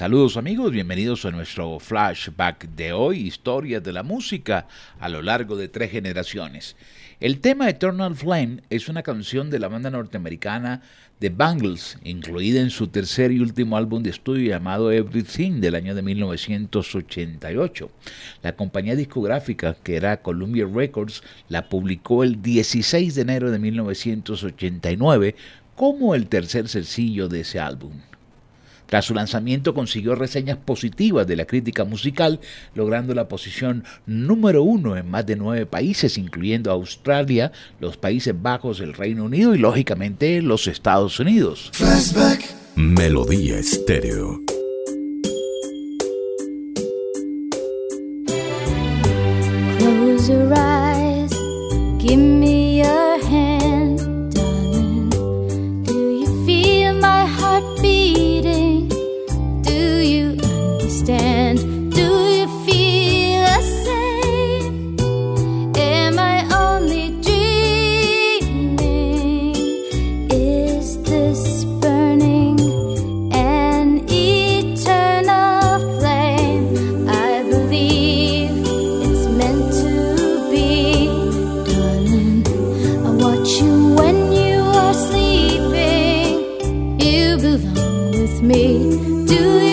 Saludos amigos, bienvenidos a nuestro flashback de hoy, historias de la música a lo largo de tres generaciones. El tema Eternal Flame es una canción de la banda norteamericana The Bangles, incluida en su tercer y último álbum de estudio llamado Everything del año de 1988. La compañía discográfica, que era Columbia Records, la publicó el 16 de enero de 1989 como el tercer sencillo de ese álbum. Tras su lanzamiento consiguió reseñas positivas de la crítica musical, logrando la posición número uno en más de nueve países, incluyendo Australia, los Países Bajos, el Reino Unido y lógicamente los Estados Unidos. Melodía Estéreo. understand. Do you feel the same? Am I only dreaming? Is this burning an eternal flame? I believe it's meant to be, darling. I watch you when you are sleeping. You belong with me. Do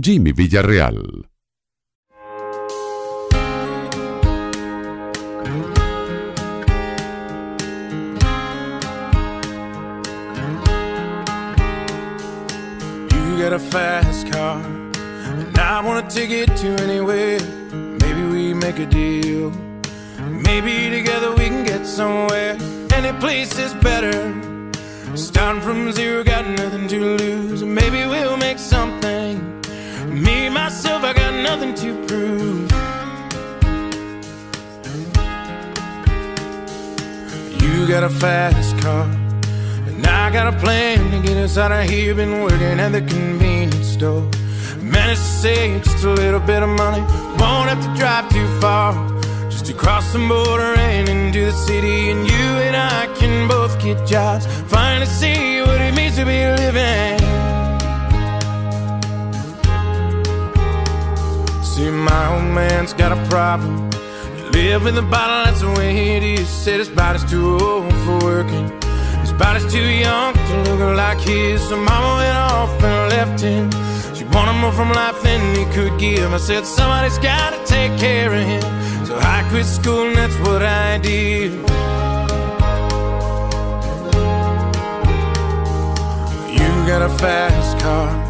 Jimmy Villarreal. You got a fast car, and I want a ticket to anywhere. Maybe we make a deal. Maybe together we can get somewhere. Any place is better. Starting from zero, got nothing to lose. Maybe we'll make something. Me, myself, I got nothing to prove. You got a fast car, and I got a plan to get us out of here. Been working at the convenience store. Managed to save just a little bit of money. Won't have to drive too far. Just across cross the border and into the city. And you and I can both get jobs. Finally see what it means to be living. See, my old man's got a problem. Live in the bottle, that's the way it is. Said his body's too old for working. His body's too young to look like his. So mama went off and left him. She wanted more from life than he could give. I said, somebody's gotta take care of him. So I quit school and that's what I did. You got a fast car.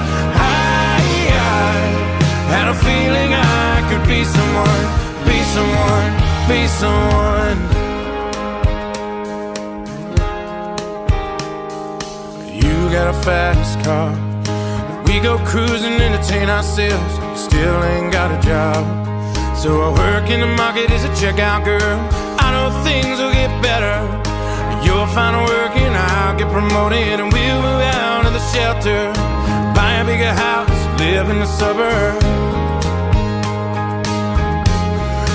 Had a feeling I could be someone, be someone, be someone. You got a fast car. We go cruising, entertain ourselves. Still ain't got a job. So I work in the market as a checkout girl. I know things will get better. You'll find a work and I'll get promoted, and we'll move out of the shelter, buy a bigger house, live in the suburbs.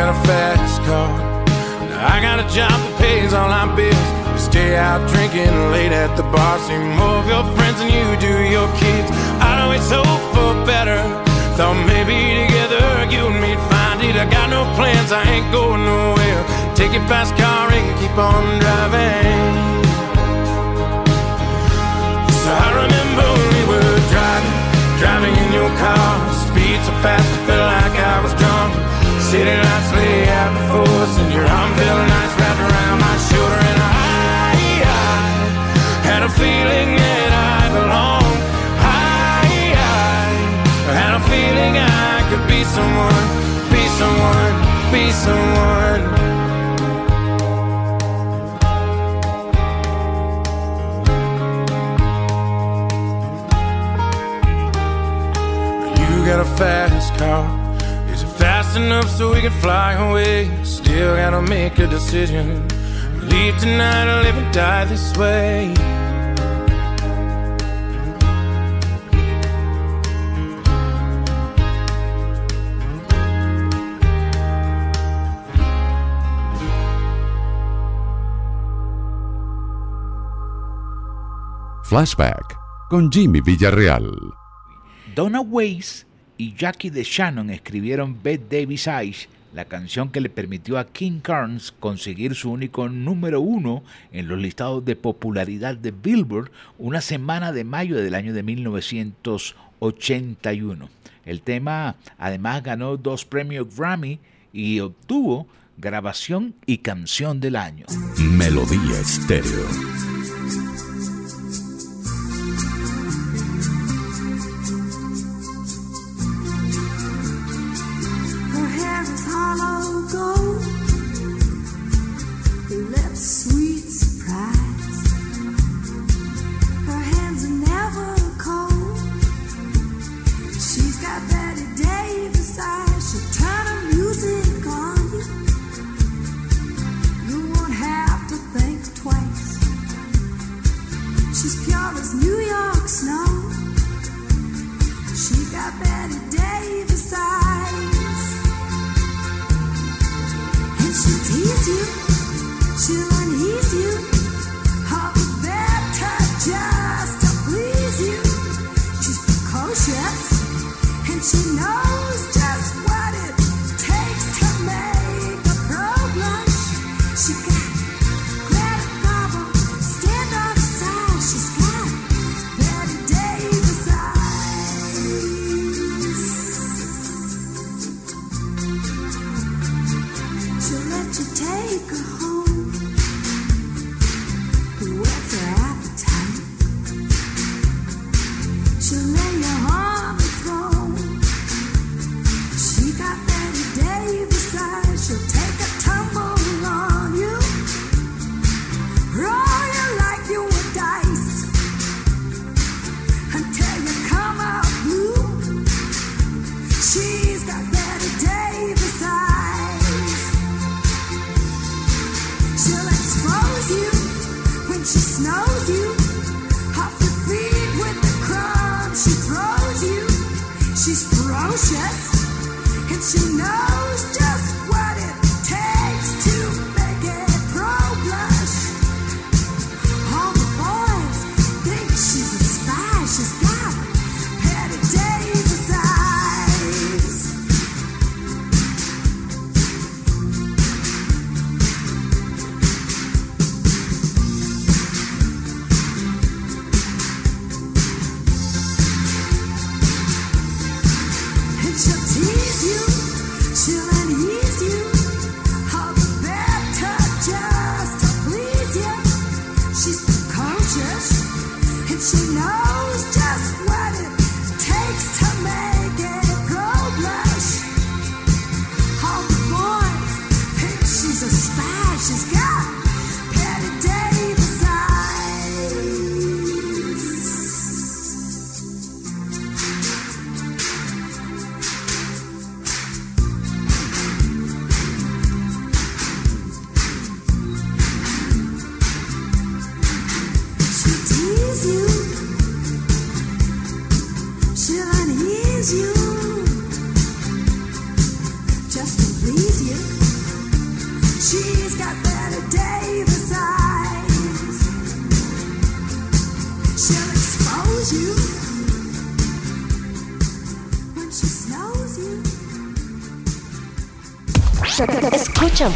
Got a fast car. I got a job that pays all our bills. We stay out drinking late at the bar. See more of your friends than you do your kids. I always hope for better. Thought maybe together you and me'd find it. I got no plans, I ain't going nowhere. Take your fast car and keep on driving. So I remember we were driving, driving in your car. Speed so fast, I felt like I was drunk. City lights lay out before us, and your arm felt nice wrapped around my shoulder. And I, I had a feeling that I belonged. I, I had a feeling I could be someone, be someone, be someone. You got a fast car. Is fast enough so we can fly away? Still gotta make a decision. Leave tonight or live and die this way. Flashback con Jimmy Villarreal. Donna Weiss y Jackie DeShannon escribieron Beth Davis Eyes, la canción que le permitió a King Carnes conseguir su único número uno en los listados de popularidad de Billboard una semana de mayo del año de 1981. El tema además ganó dos premios Grammy y obtuvo grabación y canción del año. Melodía Estéreo. She'll you, she'll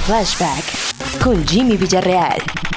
Flashback con Jimmy Villarreal.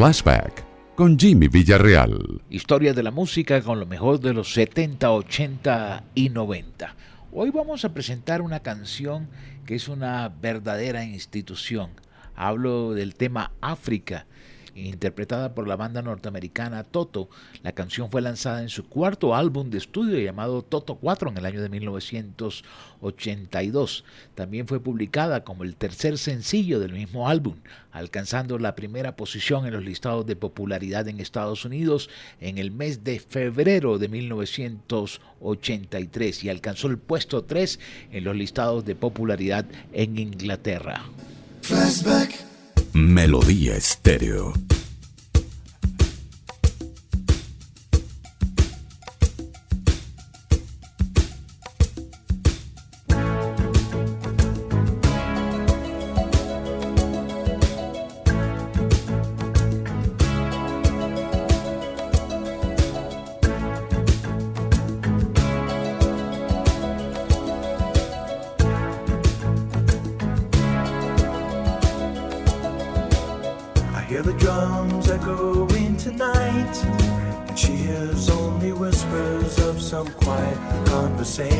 Flashback con Jimmy Villarreal. Historia de la música con lo mejor de los 70, 80 y 90. Hoy vamos a presentar una canción que es una verdadera institución. Hablo del tema África interpretada por la banda norteamericana Toto. La canción fue lanzada en su cuarto álbum de estudio llamado Toto 4 en el año de 1982. También fue publicada como el tercer sencillo del mismo álbum, alcanzando la primera posición en los listados de popularidad en Estados Unidos en el mes de febrero de 1983 y alcanzó el puesto 3 en los listados de popularidad en Inglaterra. Melodía Estéreo. the same.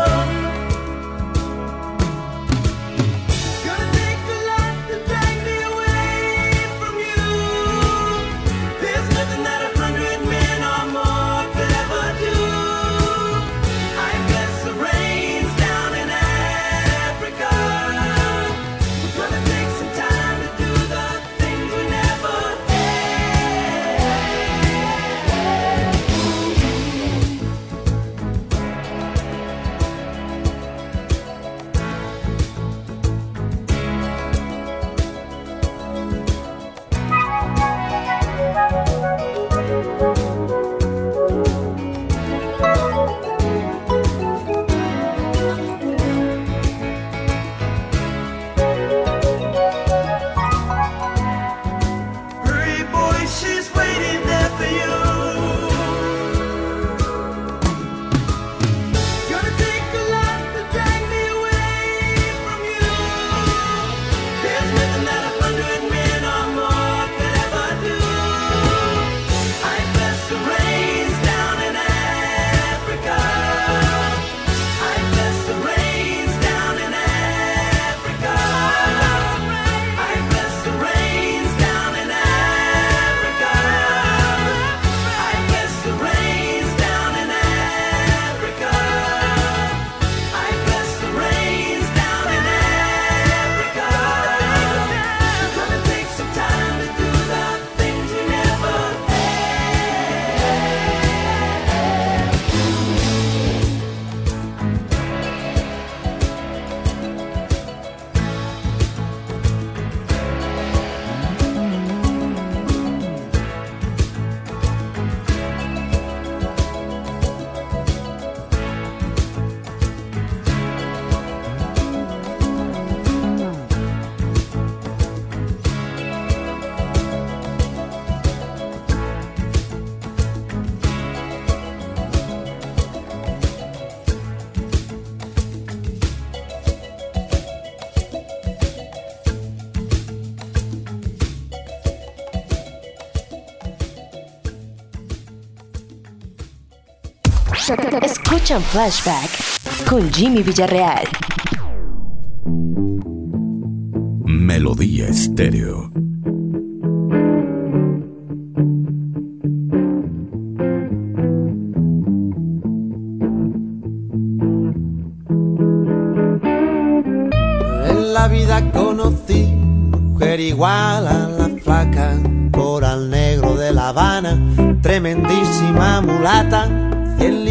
Escuchan Flashback con Jimmy Villarreal. Melodía Estéreo. En la vida conocí mujer igual a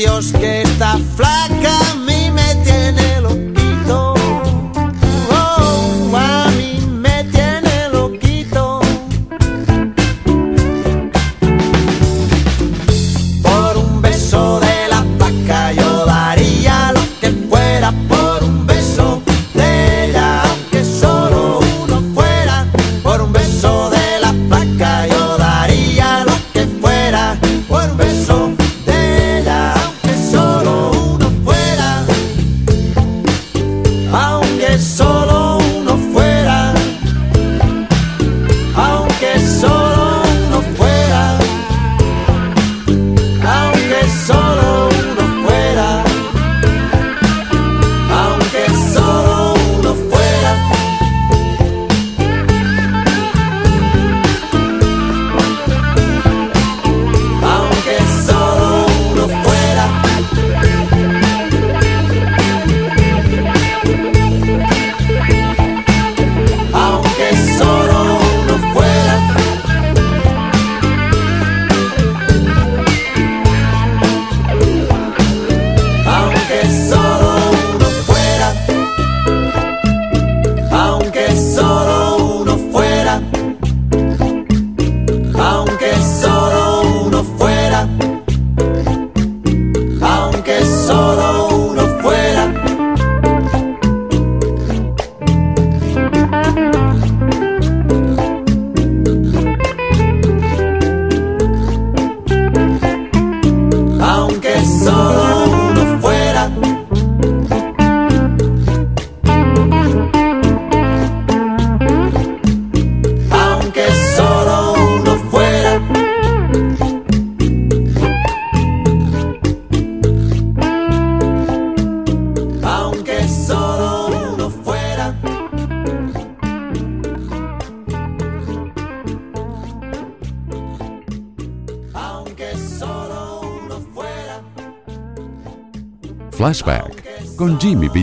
Dios que está flaca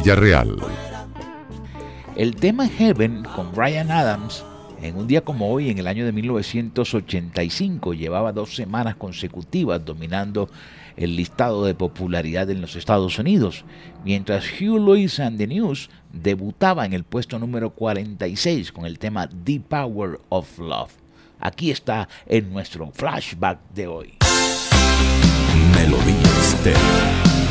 Villarreal. El tema Heaven con Brian Adams, en un día como hoy, en el año de 1985, llevaba dos semanas consecutivas dominando el listado de popularidad en los Estados Unidos, mientras Hugh Lewis and the News debutaba en el puesto número 46 con el tema The Power of Love. Aquí está en nuestro flashback de hoy. Melodía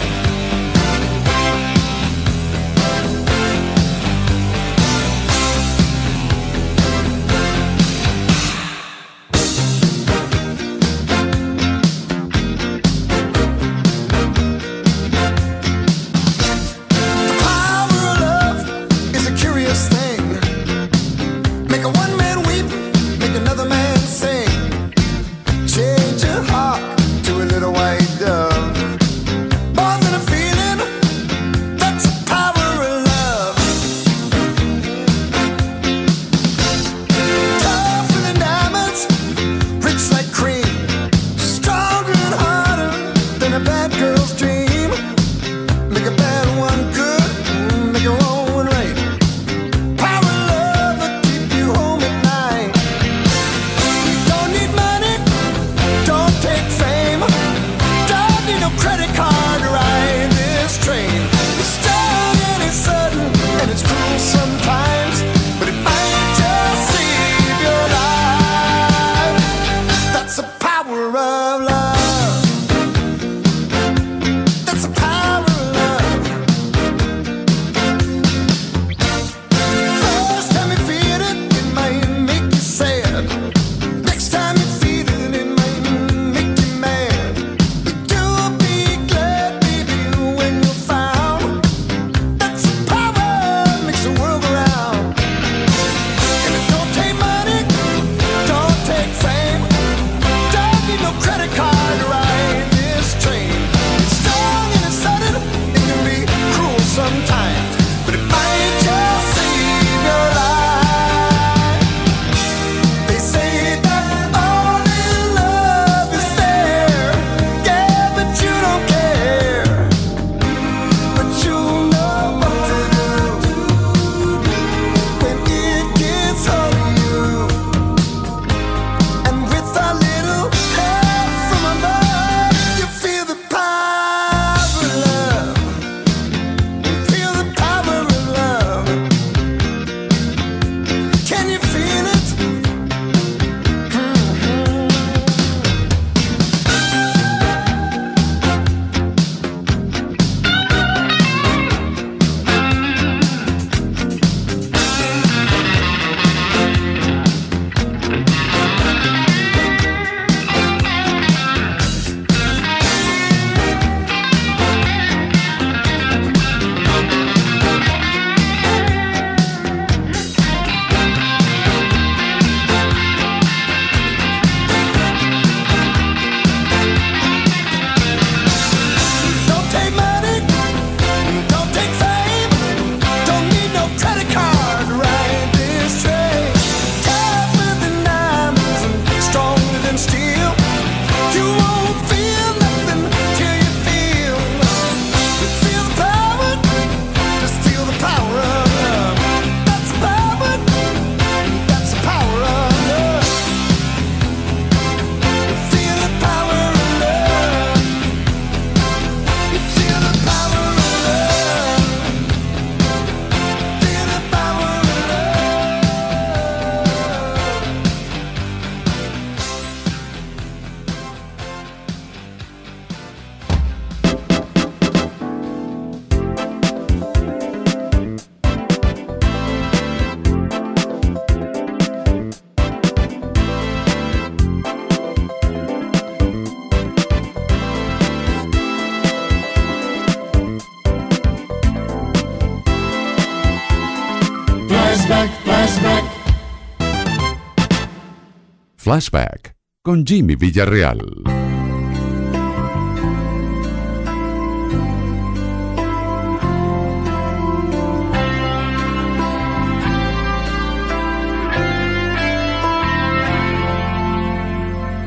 Flashback con Jimmy Villarreal.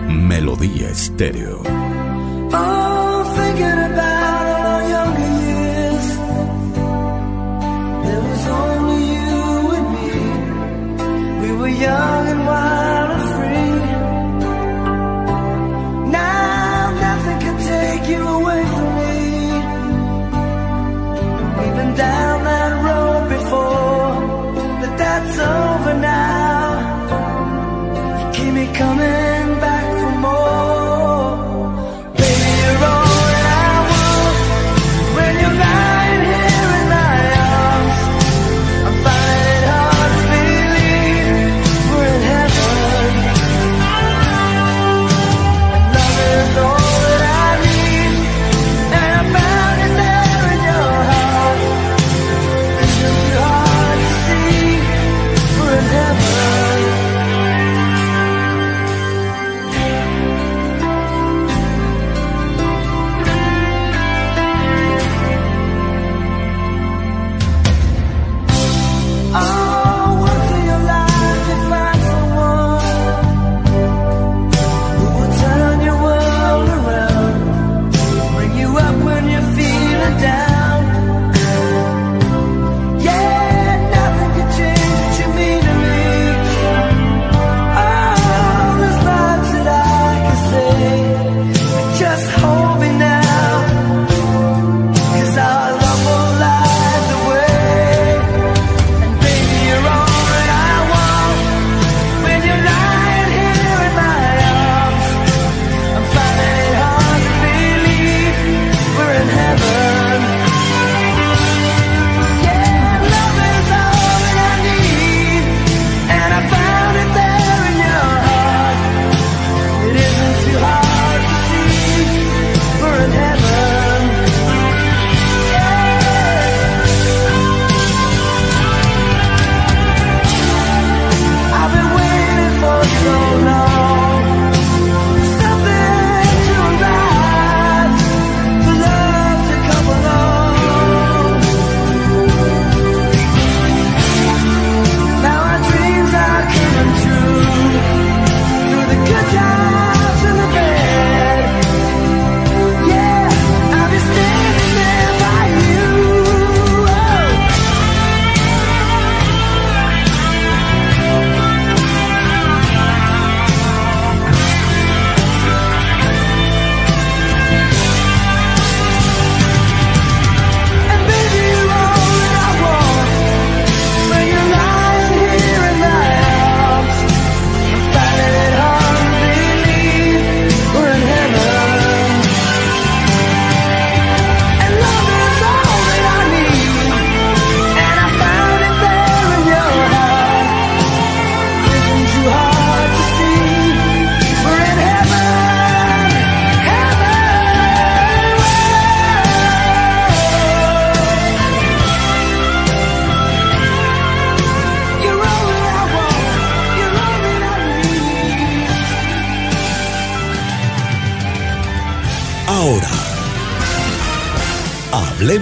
Melodía Estéreo.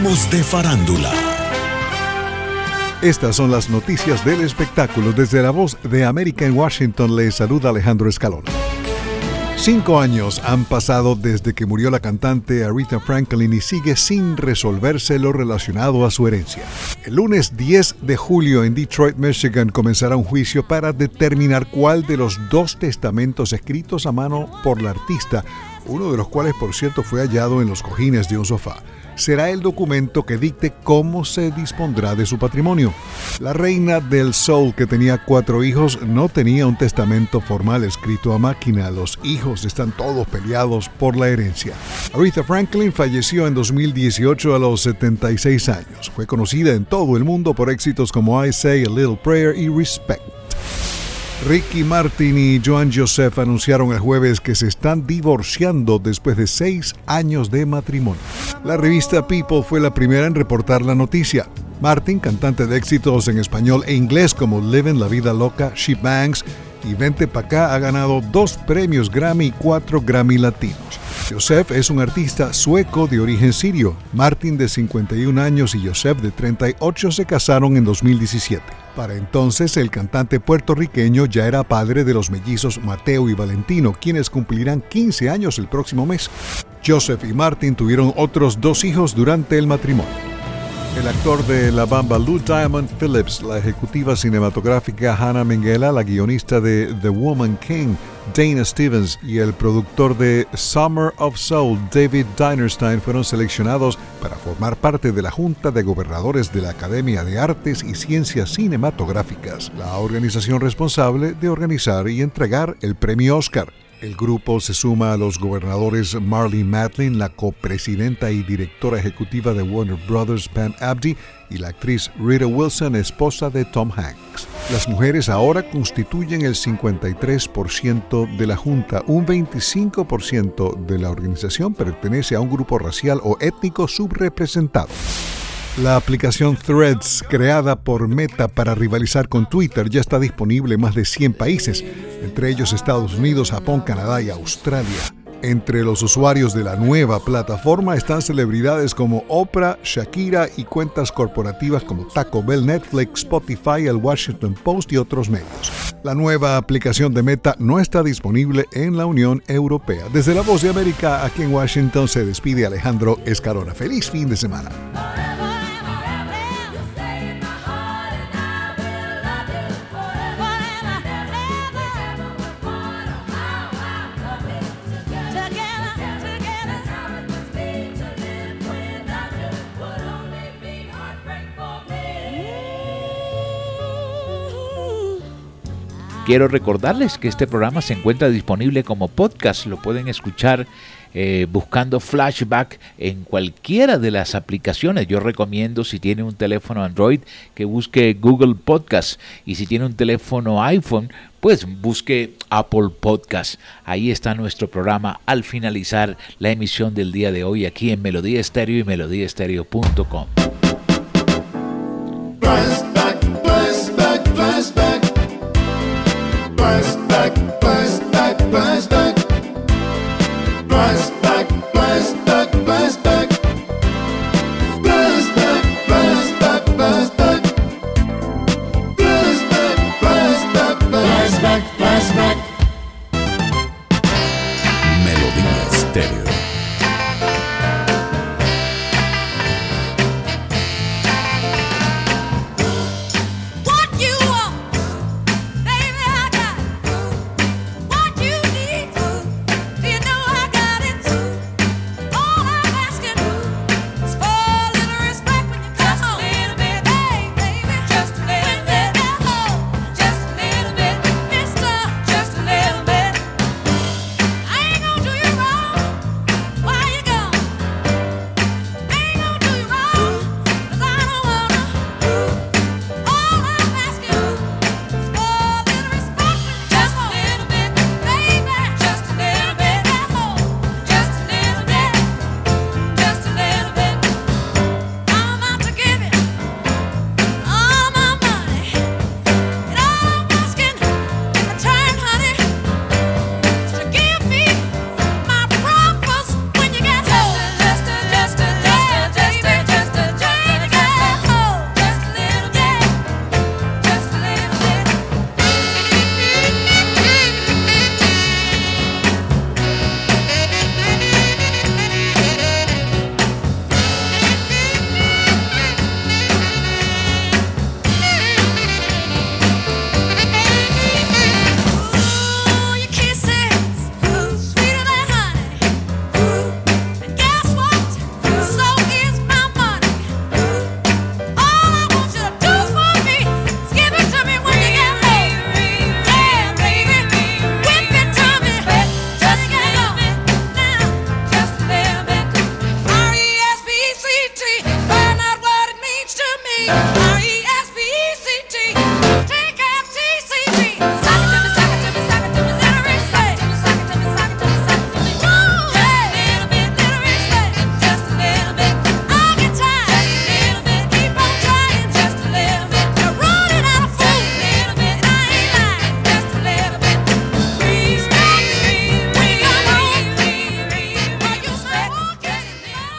De farándula. Estas son las noticias del espectáculo. Desde la voz de América en Washington le saluda Alejandro Escalón. Cinco años han pasado desde que murió la cantante Aretha Franklin y sigue sin resolverse lo relacionado a su herencia. El lunes 10 de julio en Detroit, Michigan, comenzará un juicio para determinar cuál de los dos testamentos escritos a mano por la artista, uno de los cuales por cierto fue hallado en los cojines de un sofá, será el documento que dicte cómo se dispondrá de su patrimonio. La reina del soul, que tenía cuatro hijos, no tenía un testamento formal escrito a máquina. Los hijos están todos peleados por la herencia. Aretha Franklin falleció en 2018 a los 76 años. Fue conocida en todo el mundo por éxitos como I Say a Little Prayer y Respect. Ricky Martin y Joan Joseph anunciaron el jueves que se están divorciando después de seis años de matrimonio. La revista People fue la primera en reportar la noticia. Martin, cantante de éxitos en español e inglés como Living la Vida Loca, She Bangs y Vente Pa' acá ha ganado dos premios Grammy y cuatro Grammy Latinos. Joseph es un artista sueco de origen sirio. Martin de 51 años y Joseph de 38 se casaron en 2017. Para entonces el cantante puertorriqueño ya era padre de los mellizos Mateo y Valentino, quienes cumplirán 15 años el próximo mes. Joseph y Martin tuvieron otros dos hijos durante el matrimonio. El actor de La Bamba Lou Diamond Phillips, la ejecutiva cinematográfica Hannah Minghella, la guionista de The Woman King, Dana Stevens y el productor de Summer of Soul, David Dinerstein, fueron seleccionados para formar parte de la Junta de Gobernadores de la Academia de Artes y Ciencias Cinematográficas, la organización responsable de organizar y entregar el premio Oscar. El grupo se suma a los gobernadores Marlene Matlin, la copresidenta y directora ejecutiva de Warner Brothers Pam Abdi y la actriz Rita Wilson, esposa de Tom Hanks. Las mujeres ahora constituyen el 53% de la Junta, un 25% de la organización pertenece a un grupo racial o étnico subrepresentado. La aplicación Threads, creada por Meta para rivalizar con Twitter, ya está disponible en más de 100 países, entre ellos Estados Unidos, Japón, Canadá y Australia. Entre los usuarios de la nueva plataforma están celebridades como Oprah, Shakira y cuentas corporativas como Taco Bell, Netflix, Spotify, el Washington Post y otros medios. La nueva aplicación de Meta no está disponible en la Unión Europea. Desde la Voz de América, aquí en Washington, se despide Alejandro Escarona. Feliz fin de semana. Quiero recordarles que este programa se encuentra disponible como podcast. Lo pueden escuchar eh, buscando flashback en cualquiera de las aplicaciones. Yo recomiendo si tiene un teléfono Android que busque Google Podcast y si tiene un teléfono iPhone pues busque Apple Podcast. Ahí está nuestro programa al finalizar la emisión del día de hoy aquí en Melodía Estéreo y melodíaestéreo.com. back, blast back, blast back. Blast back, blast back, blast back. Blast back, blast back, blast back. Blast back, blast back, blast back, blast back. Melodía estéreo.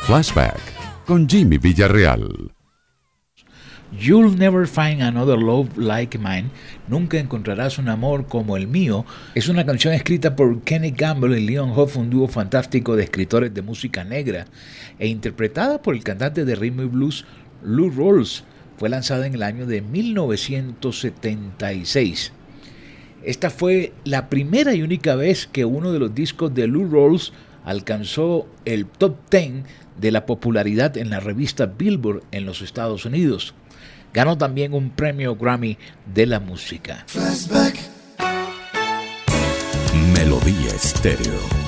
Flashback con Jimmy Villarreal. You'll never find another love like mine. Nunca encontrarás un amor como el mío. Es una canción escrita por Kenny Gamble y Leon Huff, un dúo fantástico de escritores de música negra, e interpretada por el cantante de rhythm y blues Lou Rawls. Fue lanzada en el año de 1976. Esta fue la primera y única vez que uno de los discos de Lou Rawls alcanzó el top 10 de la popularidad en la revista Billboard en los Estados Unidos. Ganó también un premio Grammy de la música. Melodía Estéreo.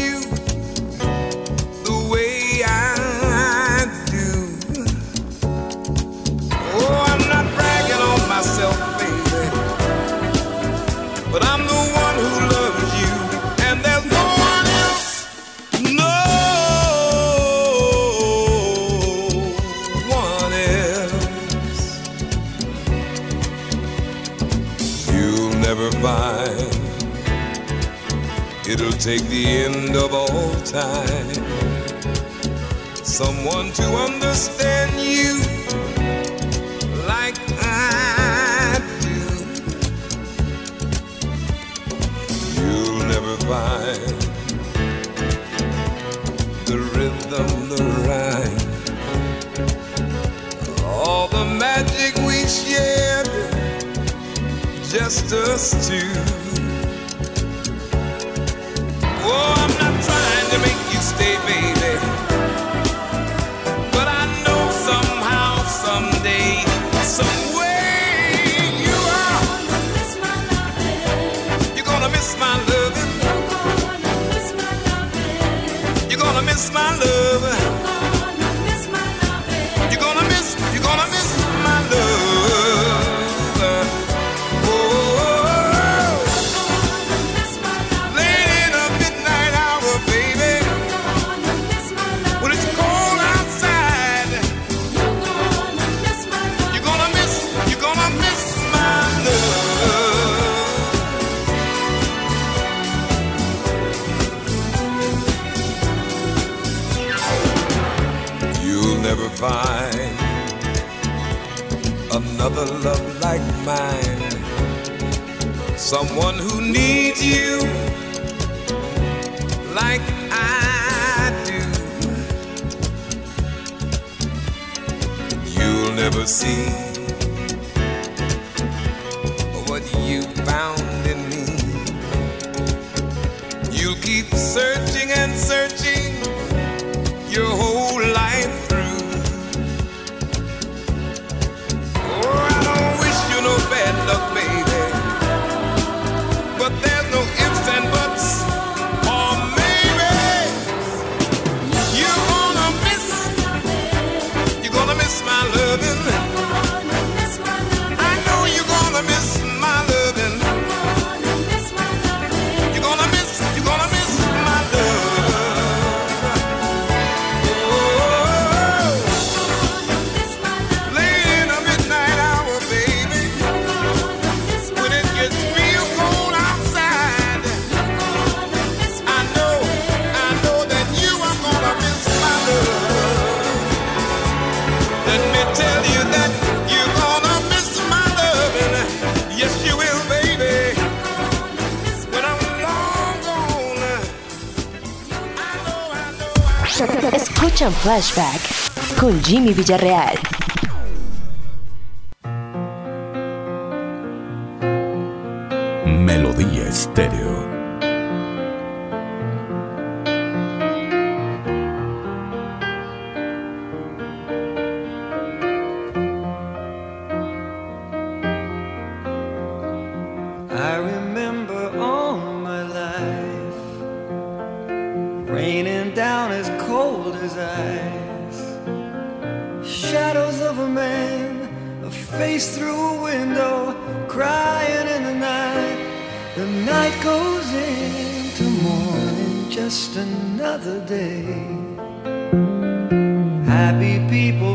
time. Someone to understand another love like mine. Someone who needs you like I do. You'll never see what you found in me. You'll keep searching and searching your whole Escuchan Flashback con Jimmy Villarreal. Melodía Estéreo. I remember face through a window, crying in the night. The night goes into morning, just another day. Happy people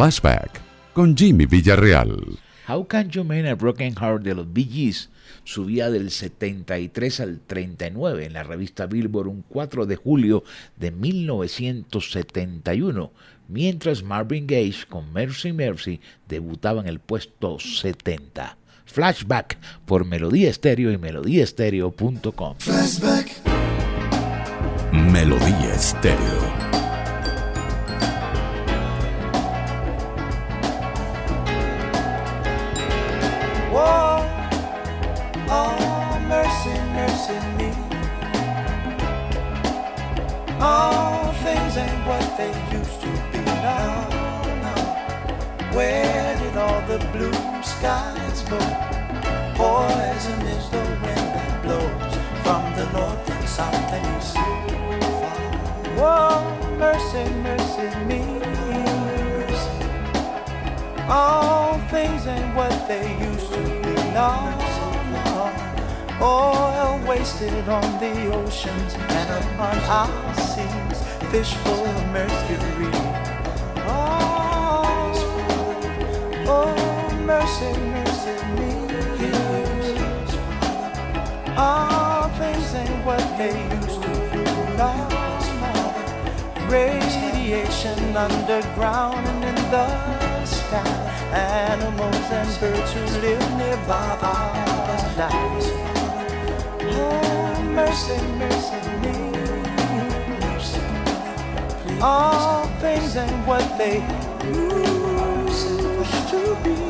Flashback con Jimmy Villarreal. How Can You Mend a Broken Heart de los Bee Gees subía del 73 al 39 en la revista Billboard un 4 de julio de 1971, mientras Marvin Gaye con Mercy Mercy debutaba en el puesto 70. Flashback por Melodía Estéreo y melodíaestéreo.com. Flashback. Melodía Estéreo. Skies? Poison is the wind that blows from the north and south and east. Whoa, mercy, mercy me. All things ain't what they used to be. No, no. Oil wasted on the oceans and upon our seas. Fish full of mercury. Oh, oh, mercy, mercy me. All things ain't what they used to be. No, no. Radiation underground and in the sky. Animals and birds who live nearby are nice. Oh, mercy, mercy me. All things ain't what they used to be.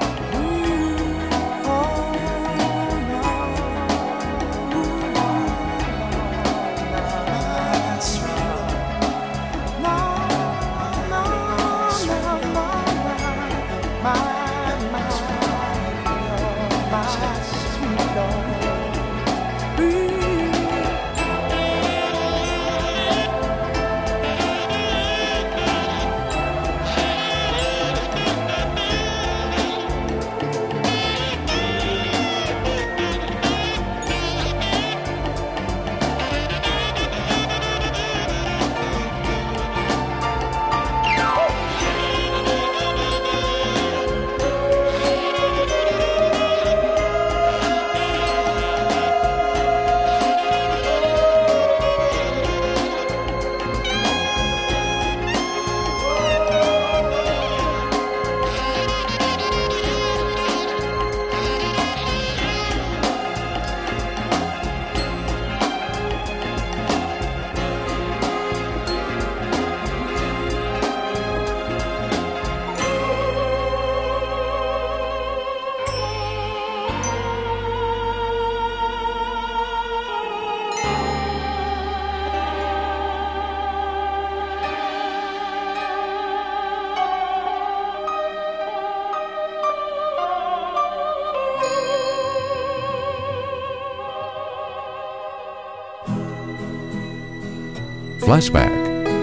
Flashback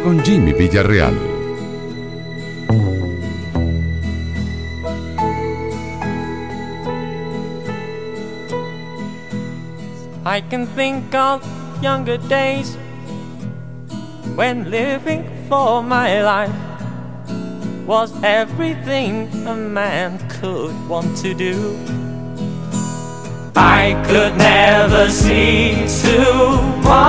con Jimmy Villarreal. I can think of younger days when living for my life was everything a man could want to do. I could never see tomorrow,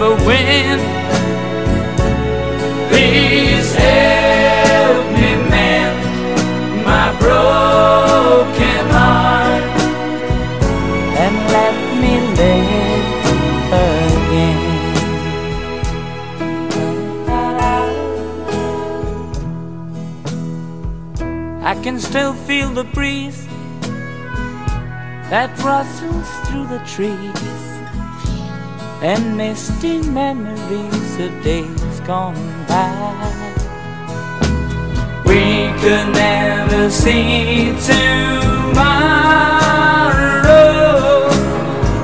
ever win? Please help me mend my broken heart and let me live again. I can still feel the breeze that rustles through the trees and misty memories of days gone by. We could never see tomorrow.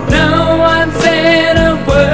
No one said a word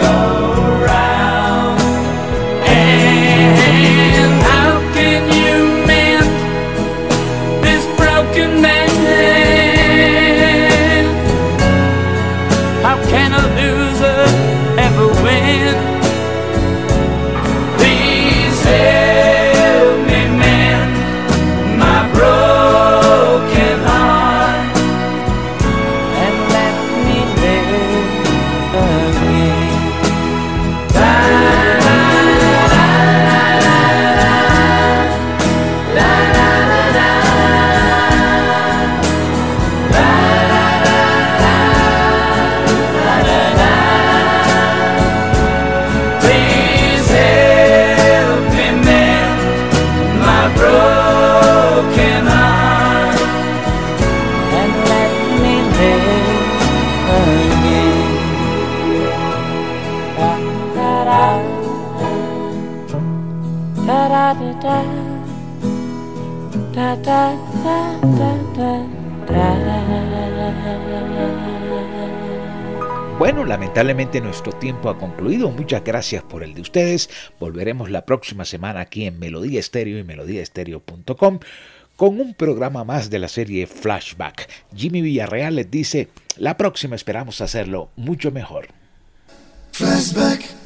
Bueno, lamentablemente nuestro tiempo ha concluido. Muchas gracias por el de ustedes. Volveremos la próxima semana aquí en Melodía Estéreo y melodíaestéreo.com con un programa más de la serie Flashback. Jimmy Villarreal les dice, la próxima esperamos hacerlo mucho mejor. Flashback.